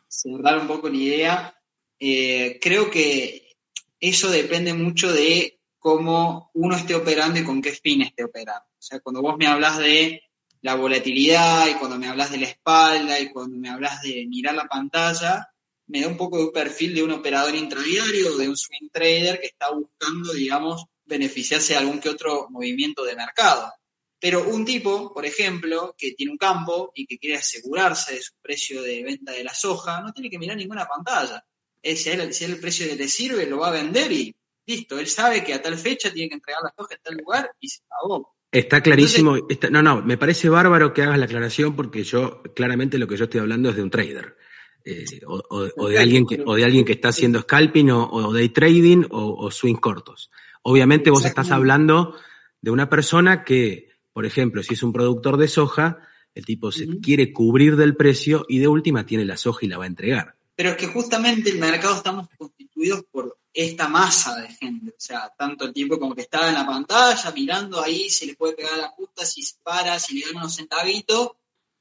cerrar un poco la idea, eh, creo que eso depende mucho de cómo uno esté operando y con qué fin esté operando. O sea, cuando vos me hablas de la volatilidad y cuando me hablas de la espalda y cuando me hablas de mirar la pantalla, me da un poco de un perfil de un operador intradiario, de un swing trader que está buscando, digamos, beneficiarse de algún que otro movimiento de mercado. Pero un tipo, por ejemplo, que tiene un campo y que quiere asegurarse de su precio de venta de la soja, no tiene que mirar ninguna pantalla si él, el precio que le sirve, lo va a vender y listo. Él sabe que a tal fecha tiene que entregar las cosas en tal lugar y se acabó. Está clarísimo. no, no, me parece bárbaro que hagas la aclaración porque yo, claramente lo que yo estoy hablando es de un trader. Eh, o, de alguien que, o de alguien que está haciendo scalping o, day trading o, swing cortos. Obviamente vos estás hablando de una persona que, por ejemplo, si es un productor de soja, el tipo se quiere cubrir del precio y de última tiene la soja y la va a entregar pero es que justamente el mercado estamos constituidos por esta masa de gente, o sea, tanto el tipo como que está en la pantalla mirando ahí, se le puede pegar la puta, si se para, si le dan unos centavitos,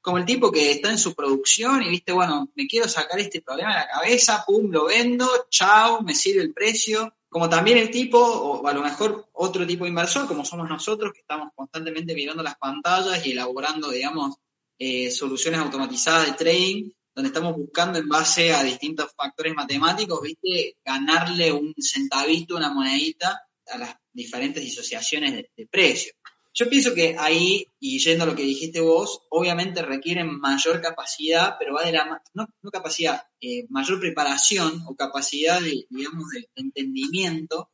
como el tipo que está en su producción y viste, bueno, me quiero sacar este problema de la cabeza, pum, lo vendo, chao, me sirve el precio. Como también el tipo, o a lo mejor otro tipo de inversor, como somos nosotros, que estamos constantemente mirando las pantallas y elaborando, digamos, eh, soluciones automatizadas de trading, donde estamos buscando en base a distintos factores matemáticos, ¿viste? Ganarle un centavito, una monedita a las diferentes disociaciones de, precio. Yo pienso que ahí, y yendo a lo que dijiste vos, obviamente requieren mayor capacidad, pero va de la, no, capacidad, eh, mayor preparación o capacidad, de, digamos, de entendimiento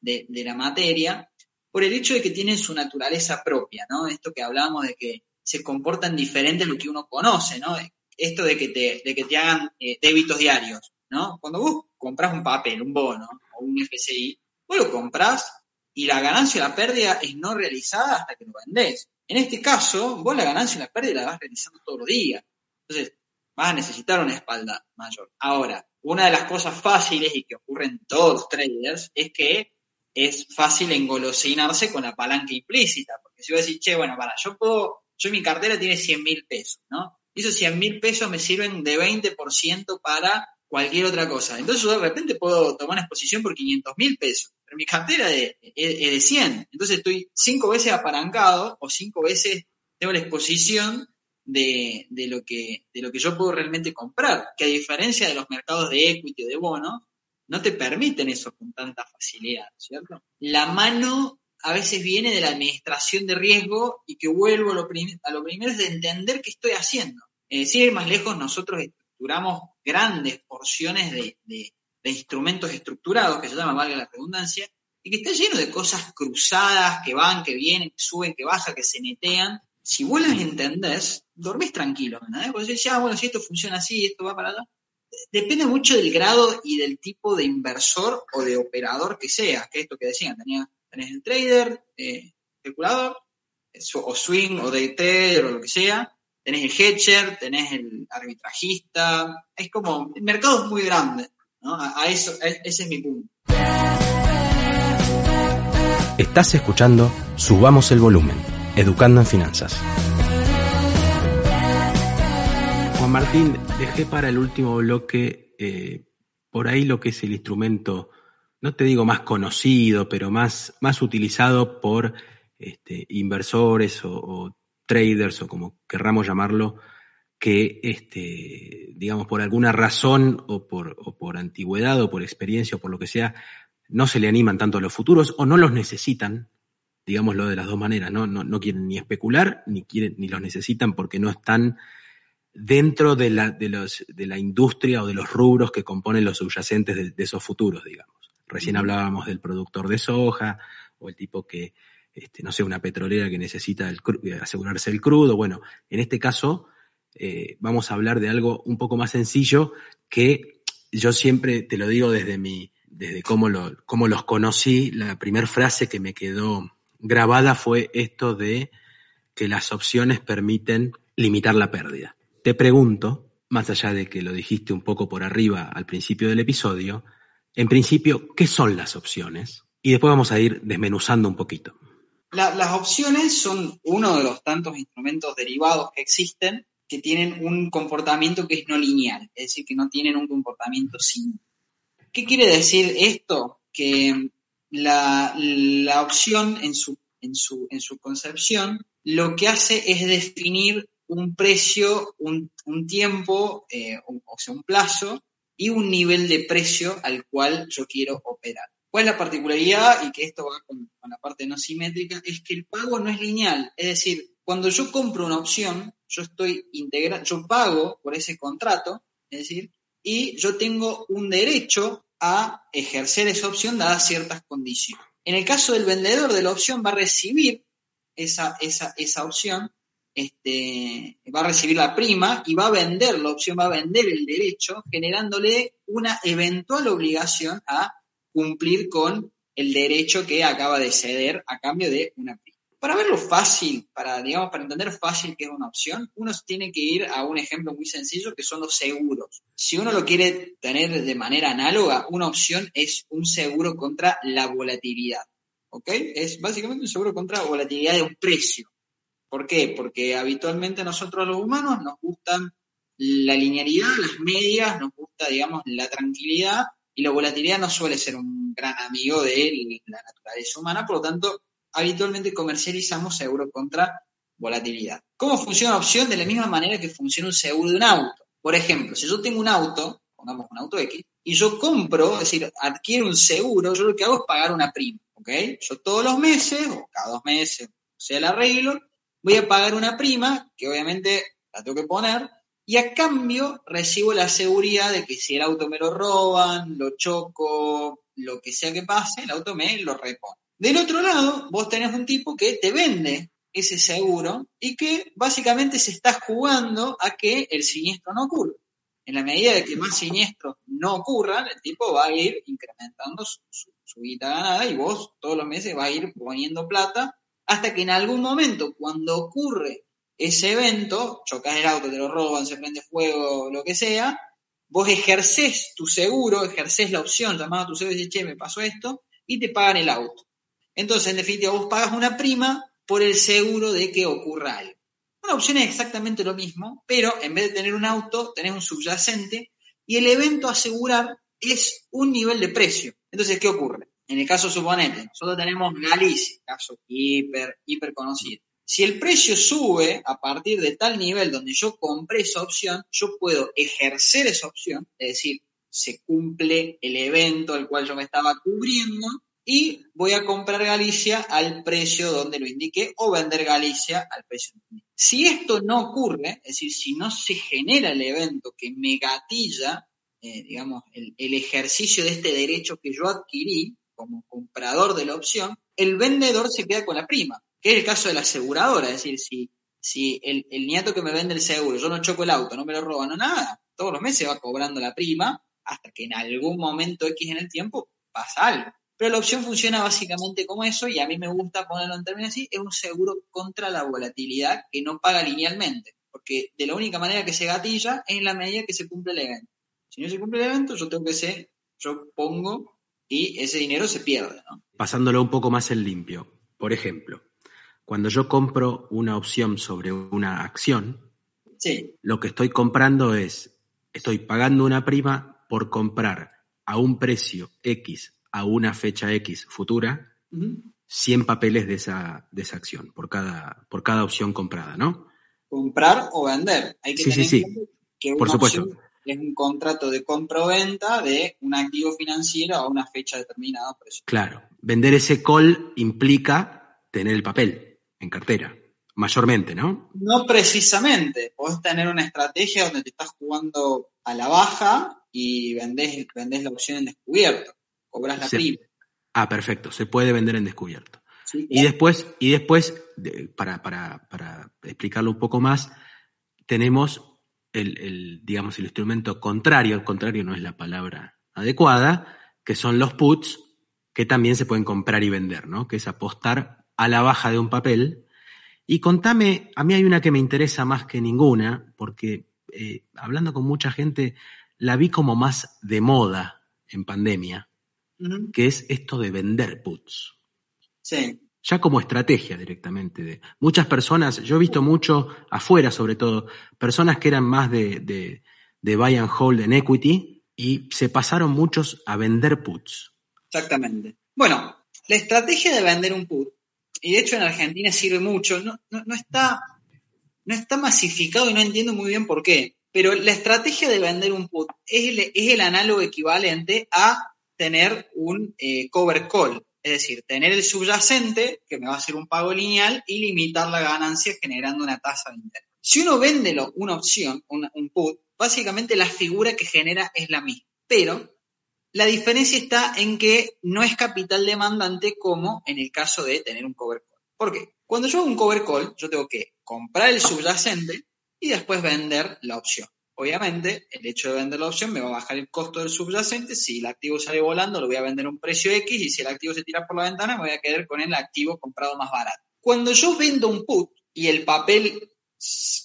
de, de, la materia, por el hecho de que tienen su naturaleza propia, ¿no? Esto que hablábamos de que se comportan diferentes de lo que uno conoce, ¿no? Esto de que te, de que te hagan eh, débitos diarios, ¿no? Cuando vos compras un papel, un bono o un FCI, vos lo compras y la ganancia o la pérdida es no realizada hasta que lo vendés. En este caso, vos la ganancia y la pérdida la vas realizando todos los días. Entonces, vas a necesitar una espalda mayor. Ahora, una de las cosas fáciles y que ocurren en todos los traders es que es fácil engolosinarse con la palanca implícita. Porque si vos decís, che, bueno, para, yo puedo, yo mi cartera tiene 100 mil pesos, ¿no? Esos 100 mil pesos me sirven de 20% para cualquier otra cosa. Entonces yo de repente puedo tomar una exposición por 500 mil pesos pero mi cartera es de, 100. Entonces estoy cinco veces apalancado o cinco veces tengo la exposición de, lo que, de lo que yo puedo realmente comprar, que a diferencia de los mercados de equity o de bonos, no te permiten eso con tanta facilidad, ¿cierto? La mano a veces viene de la administración de riesgo y que vuelvo a lo, a lo primero es de entender qué estoy haciendo. Eh, si ir más lejos, nosotros estructuramos grandes porciones de, de instrumentos estructurados, que se llama, valga la redundancia, y que está lleno de cosas cruzadas, que van, que vienen, que suben, que bajan, que se netean. Si vos las entendés, dormís tranquilo, ¿no? Porque ah, bueno, si esto funciona así, esto va para allá. Depende mucho del grado y del tipo de inversor o de operador que seas, que esto que decían, tenés el trader, eh, especulador, o swing, o day trader, o lo que sea, tenés el hedger, tenés el arbitrajista, es como, el mercado es muy grande. A, eso, ese es mi punto. Estás escuchando Subamos el Volumen, Educando en Finanzas. Juan Martín, dejé para el último bloque eh, por ahí lo que es el instrumento, no te digo más conocido, pero más, más utilizado por este, inversores o traders o como querramos llamarlo, que, este, digamos, por alguna razón o por, por antigüedad o por experiencia o por lo que sea, no se le animan tanto a los futuros o no los necesitan, digámoslo de las dos maneras, ¿no? No, no quieren ni especular ni, quieren, ni los necesitan porque no están dentro de la, de, los, de la industria o de los rubros que componen los subyacentes de, esos futuros, digamos. Recién hablábamos del productor de soja o el tipo que, este, no sé, una petrolera que necesita el, asegurarse el crudo. Bueno, en este caso, eh, vamos a hablar de algo un poco más sencillo que yo siempre te lo digo desde mi, desde cómo, lo, cómo los conocí, la primera frase que me quedó grabada fue esto de que las opciones permiten limitar la pérdida. Te pregunto, más allá de que lo dijiste un poco por arriba al principio del episodio, en principio, ¿qué son las opciones? Y después vamos a ir desmenuzando un poquito. las opciones son uno de los tantos instrumentos derivados que existen que tienen un comportamiento que es no lineal, es decir, que no tienen un comportamiento sin. ¿Qué quiere decir esto? Que la, opción en su, en, su, en su concepción lo que hace es definir un precio, un, tiempo, eh, o sea, un plazo y un nivel de precio al cual yo quiero operar. ¿Cuál es la particularidad? Y que esto va con, con la parte no simétrica, es que el pago no es lineal. Es decir, cuando yo compro una opción, yo estoy integrando, yo pago por ese contrato, es decir, y yo tengo un derecho a ejercer esa opción dadas ciertas condiciones. En el caso del vendedor de la opción va a recibir esa, esa, esa opción, este, va a recibir la prima y va a vender la opción, va a vender el derecho, generándole una eventual obligación a cumplir con el derecho que acaba de ceder a cambio de una prima. Para verlo fácil, para, digamos, para entender fácil que es una opción, uno tiene que ir a un ejemplo muy sencillo que son los seguros. Si uno lo quiere tener de manera análoga, una opción es un seguro contra la volatilidad. ¿Ok? Es básicamente un seguro contra la volatilidad de un precio. ¿Por qué? Porque habitualmente nosotros los humanos nos gustan la linealidad, las medias, nos gusta, digamos, la tranquilidad y la volatilidad no suele ser un gran amigo de la naturaleza humana, por lo tanto, habitualmente comercializamos seguro contra volatilidad. ¿Cómo funciona la opción? De la misma manera que funciona un seguro de un auto. Por ejemplo, si yo tengo un auto, pongamos un auto X, y yo compro, es decir, adquiero un seguro, yo lo que hago es pagar una prima, ¿ok? Yo todos los meses, o cada dos meses, sea, el arreglo, voy a pagar una prima, que obviamente la tengo que poner, y a cambio recibo la seguridad de que si el auto me lo roban, lo choco, lo que sea que pase, el auto me lo repone. Del otro lado, vos tenés un tipo que te vende ese seguro y que básicamente se está jugando a que el siniestro no ocurra. En la medida de que más siniestros no ocurran, el tipo va a ir incrementando su, su, guita ganada y vos todos los meses va a ir poniendo plata hasta que en algún momento, cuando ocurre ese evento, chocas el auto, te lo roban, se prende fuego, lo que sea, vos ejercés tu seguro, ejercés la opción, llamás a tu seguro y dices, che, me pasó esto, y te pagan el auto. Entonces, en definitiva, vos pagas una prima por el seguro de que ocurra algo. Una opción es exactamente lo mismo, pero en vez de tener un auto, tenés un subyacente y el evento asegurar es un nivel de precio. Entonces, ¿qué ocurre? En el caso suponente, nosotros tenemos Galicia, caso hiper, hiper conocido. Si el precio sube a partir de tal nivel donde yo compré esa opción, yo puedo ejercer esa opción, es decir, se cumple el evento al cual yo me estaba cubriendo y voy a comprar Galicia al precio donde lo indiqué o vender Galicia al precio Si esto no ocurre, es decir, si no se genera el evento que me gatilla, eh, digamos, el, ejercicio de este derecho que yo adquirí como comprador de la opción, el vendedor se queda con la prima, que es el caso de la aseguradora, es decir, si, si el, nieto que me vende el seguro, yo no choco el auto, no me lo roban, no nada, todos los meses va cobrando la prima hasta que en algún momento X en el tiempo pasa algo. Pero la opción funciona básicamente como eso y a mí me gusta ponerlo en términos así, es un seguro contra la volatilidad que no paga linealmente, porque de la única manera que se gatilla es en la medida que se cumple el evento. Si no se cumple el evento, yo tengo que ser, yo pongo y ese dinero se pierde. Pasándolo un poco más en limpio. Por ejemplo, cuando yo compro una opción sobre una acción, lo que estoy comprando es, estoy pagando una prima por comprar a un precio X a una fecha X futura 100 papeles de esa, de esa acción por cada, por cada opción comprada, ¿no? Comprar o vender. Hay que sí, sí, que por supuesto. Es un contrato de compra o venta de un activo financiero a una fecha determinada. Claro. Vender ese call implica tener el papel en cartera, mayormente, ¿no? No precisamente. Podés tener una estrategia donde te estás jugando a la baja y vendés, vendés la opción en descubierto cobras la prima. Ah, perfecto, se puede vender en descubierto. Y después, y después para, para, explicarlo un poco más, tenemos el, digamos, el instrumento contrario, el contrario no es la palabra adecuada, que son los puts, que también se pueden comprar y vender, ¿no? Que es apostar a la baja de un papel. Y contame, a mí hay una que me interesa más que ninguna, porque eh, hablando con mucha gente, la vi como más de moda en pandemia, que es esto de vender puts. Sí. Ya como estrategia directamente. De, muchas personas, yo he visto mucho afuera sobre todo, personas que eran más de, buy and hold en equity y se pasaron muchos a vender puts. Exactamente. Bueno, la estrategia de vender un put, y de hecho en Argentina sirve mucho, no, está, no está masificado y no entiendo muy bien por qué, pero la estrategia de vender un put es es el análogo equivalente a tener un eh, cover call, es decir, tener el subyacente, que me va a hacer un pago lineal, y limitar la ganancia generando una tasa de interés. Si uno vende una opción, un, put, básicamente la figura que genera es la misma, pero la diferencia está en que no es capital demandante como en el caso de tener un cover call. ¿Por qué? Cuando yo hago un cover call, yo tengo que comprar el subyacente y después vender la opción. Obviamente, el hecho de vender la opción me va a bajar el costo del subyacente. Si el activo sale volando, lo voy a vender a un precio X y si el activo se tira por la ventana, me voy a quedar con el activo comprado más barato. Cuando yo vendo un put y el papel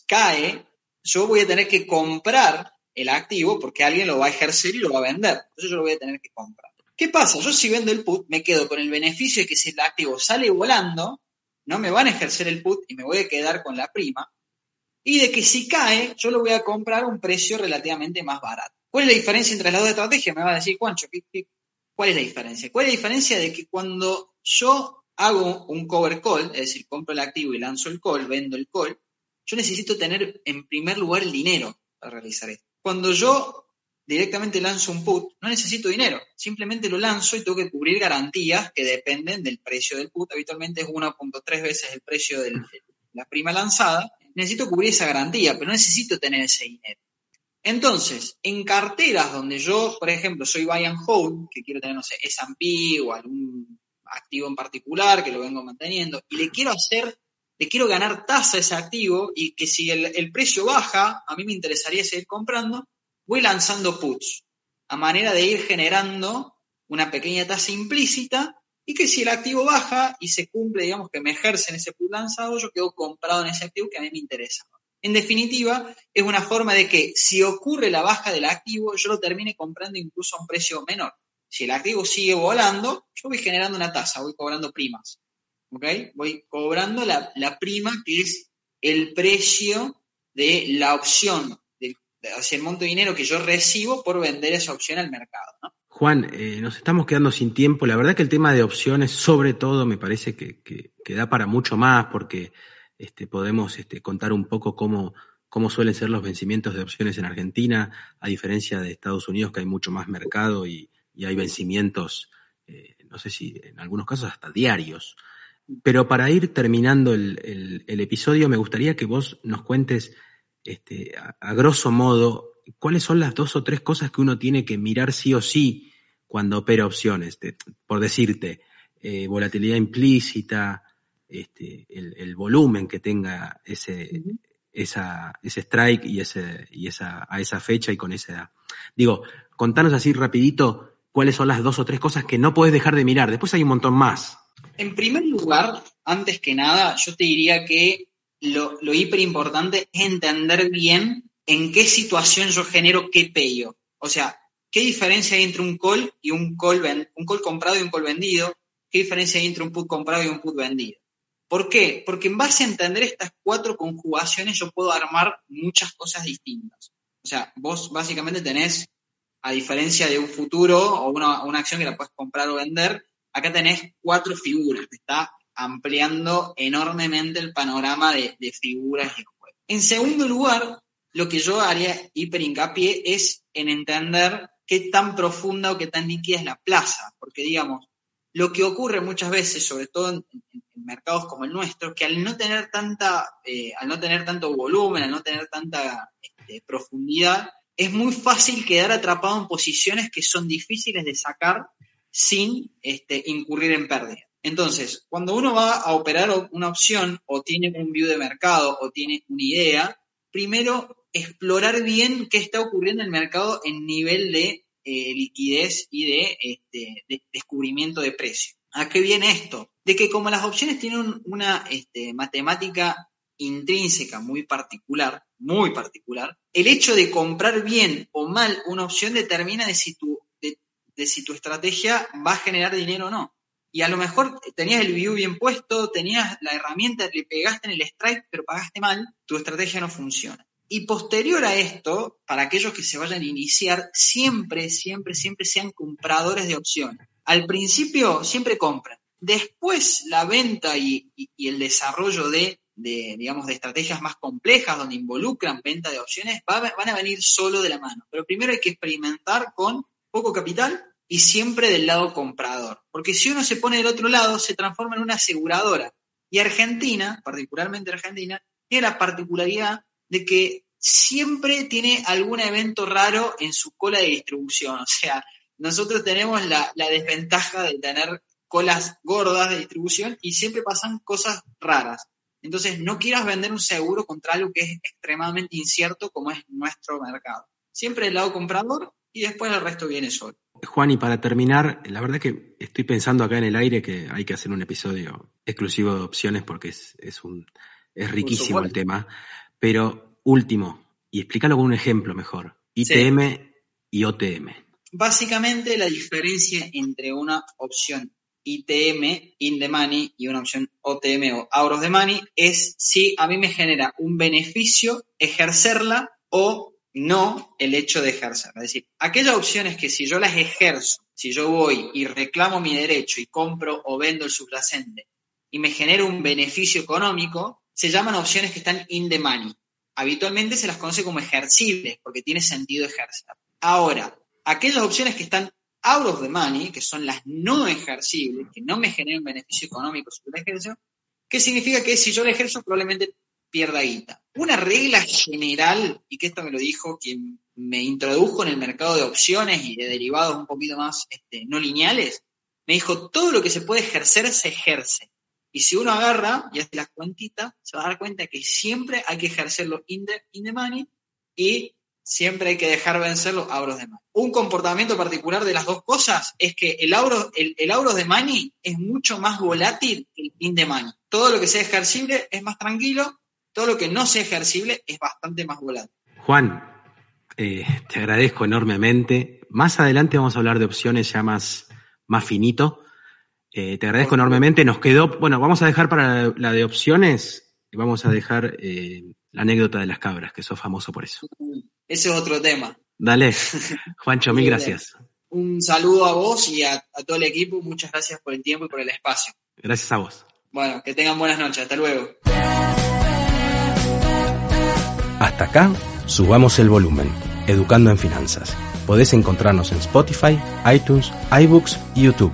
cae, yo voy a tener que comprar el activo porque alguien lo va a ejercer y lo va a vender. Entonces yo lo voy a tener que comprar. ¿Qué pasa? Yo si vendo el put me quedo con el beneficio de que si el activo sale volando, no me van a ejercer el put y me voy a quedar con la prima y de que si cae, yo lo voy a comprar a un precio relativamente más barato. ¿Cuál es la diferencia entre las dos estrategias? Me va a decir, Juancho, cuál es la diferencia? ¿Cuál es la diferencia de que cuando yo hago un cover call, es decir, compro el activo y lanzo el call, vendo el call, yo necesito tener en primer lugar el dinero para realizar esto. Cuando yo directamente lanzo un put, no necesito dinero, simplemente lo lanzo y tengo que cubrir garantías que dependen del precio del put, habitualmente es 1.3 veces el precio de la prima lanzada, necesito cubrir esa garantía, pero no necesito tener ese dinero. Entonces, en carteras donde yo, por ejemplo, soy buy and hold, que quiero tener, no sé, S&P o algún activo en particular que lo vengo manteniendo, y le quiero hacer, le quiero ganar tasa a ese activo y que si el, precio baja, a mí me interesaría seguir comprando, voy lanzando puts, a manera de ir generando una pequeña tasa implícita y que si el activo baja y se cumple, digamos, que me ejercen ese put lanzado, yo quedo comprado en ese activo que a mí me interesa. En definitiva, es una forma de que si ocurre la baja del activo, yo lo termine comprando incluso a un precio menor. Si el activo sigue volando, yo voy generando una tasa, voy cobrando primas. ¿Ok? Voy cobrando la, prima que es el precio de la opción, hacia el monto de dinero que yo recibo por vender esa opción al mercado. Juan, eh, nos estamos quedando sin tiempo. La verdad que el tema de opciones, sobre todo, me parece que, da para mucho más porque este, podemos este, contar un poco cómo, cómo suelen ser los vencimientos de opciones en Argentina, a diferencia de Estados Unidos, que hay mucho más mercado y, y hay vencimientos, eh, no sé si en algunos casos hasta diarios. Pero para ir terminando el, episodio, me gustaría que vos nos cuentes, este, a, grosso modo, cuáles son las dos o tres cosas que uno tiene que mirar sí o sí cuando opera opciones. por decirte, eh, volatilidad implícita, este, el, volumen que tenga ese, esa, ese strike y, ese, y esa, a esa fecha y con esa edad. Digo, contanos así rapidito cuáles son las dos o tres cosas que no puedes dejar de mirar. Después hay un montón más. En primer lugar, antes que nada, yo te diría que lo, lo hiper importante es entender bien en qué situación yo genero qué payo. O sea, qué diferencia hay entre un call y un call, un call comprado y un call vendido, qué diferencia hay entre un put comprado y un put vendido. ¿Por qué? Porque en base a entender estas cuatro conjugaciones yo puedo armar muchas cosas distintas. O sea, vos básicamente tenés a diferencia de un futuro o una, acción que la puedes comprar o vender, acá tenés cuatro figuras, está ampliando enormemente el panorama de, figuras y juego. En segundo lugar, lo que yo haría hiper hincapié es en entender qué tan profunda o qué tan líquida es la plaza, porque digamos, lo que ocurre muchas veces, sobre todo en, mercados como el nuestro, que al no tener tanta, eh, al no tener tanto volumen, al no tener tanta este, profundidad, es muy fácil quedar atrapado en posiciones que son difíciles de sacar sin este, incurrir en pérdida. Entonces, cuando uno va a operar una opción o tiene un view de mercado o tiene una idea, primero explorar bien qué está ocurriendo en el mercado en nivel de eh, liquidez y de, este, descubrimiento de precio. ¿A qué viene esto? De que como las opciones tienen una este, matemática intrínseca muy particular, muy particular, el hecho de comprar bien o mal una opción determina de si tu, de, si tu estrategia va a generar dinero o no. Y a lo mejor tenías el view bien puesto, tenías la herramienta, le pegaste en el strike, pero pagaste mal, tu estrategia no funciona. Y posterior a esto, para aquellos que se vayan a iniciar, siempre, siempre, siempre sean compradores de opciones. Al principio siempre compran. Después la venta y el desarrollo de digamos, de estrategias más complejas donde involucran venta de opciones, van a venir solo de la mano. Pero primero hay que experimentar con poco capital y siempre del lado comprador. Porque si uno se pone del otro lado, se transforma en una aseguradora. Y Argentina, particularmente Argentina, tiene la particularidad de que siempre tiene algún evento raro en su cola de distribución. O sea, nosotros tenemos la, la desventaja de tener colas gordas de distribución y siempre pasan cosas raras. Entonces, no quieras vender un seguro contra algo que es extremadamente incierto como es nuestro mercado. Siempre el lado comprador y después el resto viene solo. Juan, y para terminar, la verdad que estoy pensando acá en el aire que hay que hacer un episodio exclusivo de opciones porque es, un, es riquísimo el tema. Pero último, y explícalo con un ejemplo mejor. ITM y OTM. Básicamente la diferencia entre una opción ITM, in the money, y una opción OTM o out of the money, es si a mí me genera un beneficio ejercerla o no el hecho de ejercerla. Es decir, aquellas opciones que si yo las ejerzo, si yo voy y reclamo mi derecho y compro o vendo el subyacente y me genera un beneficio económico, se llaman opciones que están in the money. Habitualmente se las conoce como ejercibles porque tiene sentido ejercer. Ahora, aquellas opciones que están out of the money, que son las no ejercibles, que no me generan beneficio económico sobre el ejercicio, ¿qué significa que si yo la ejerzo probablemente pierda guita. Una regla general, y que esto me lo dijo quien me introdujo en el mercado de opciones y de derivados un poquito más este, no lineales, me dijo, todo lo que se puede ejercer se ejerce. Y si uno agarra y hace la cuentita, se va a dar cuenta que siempre hay que ejercerlo in the, in the money y siempre hay que dejar vencerlo auros de money. Un comportamiento particular de las dos cosas es que el auro, el, el de money es mucho más volátil que el in the money. Todo lo que sea ejercible es más tranquilo, todo lo que no sea ejercible es bastante más volátil. Juan, eh, te agradezco enormemente. Más adelante vamos a hablar de opciones ya más, más finito. Eh, te agradezco enormemente. Nos quedó, bueno, vamos a dejar para la de opciones, vamos a dejar eh, la anécdota de las cabras, que sos famoso por eso. Ese es otro tema. Dale, Juancho, mil gracias. Un saludo a vos y a, todo el equipo. Muchas gracias por el tiempo y por el espacio. Gracias a vos. Bueno, que tengan buenas noches. Hasta luego. Hasta acá, subamos el volumen. Educando en Finanzas. Podés encontrarnos en Spotify, iTunes, iBooks y YouTube.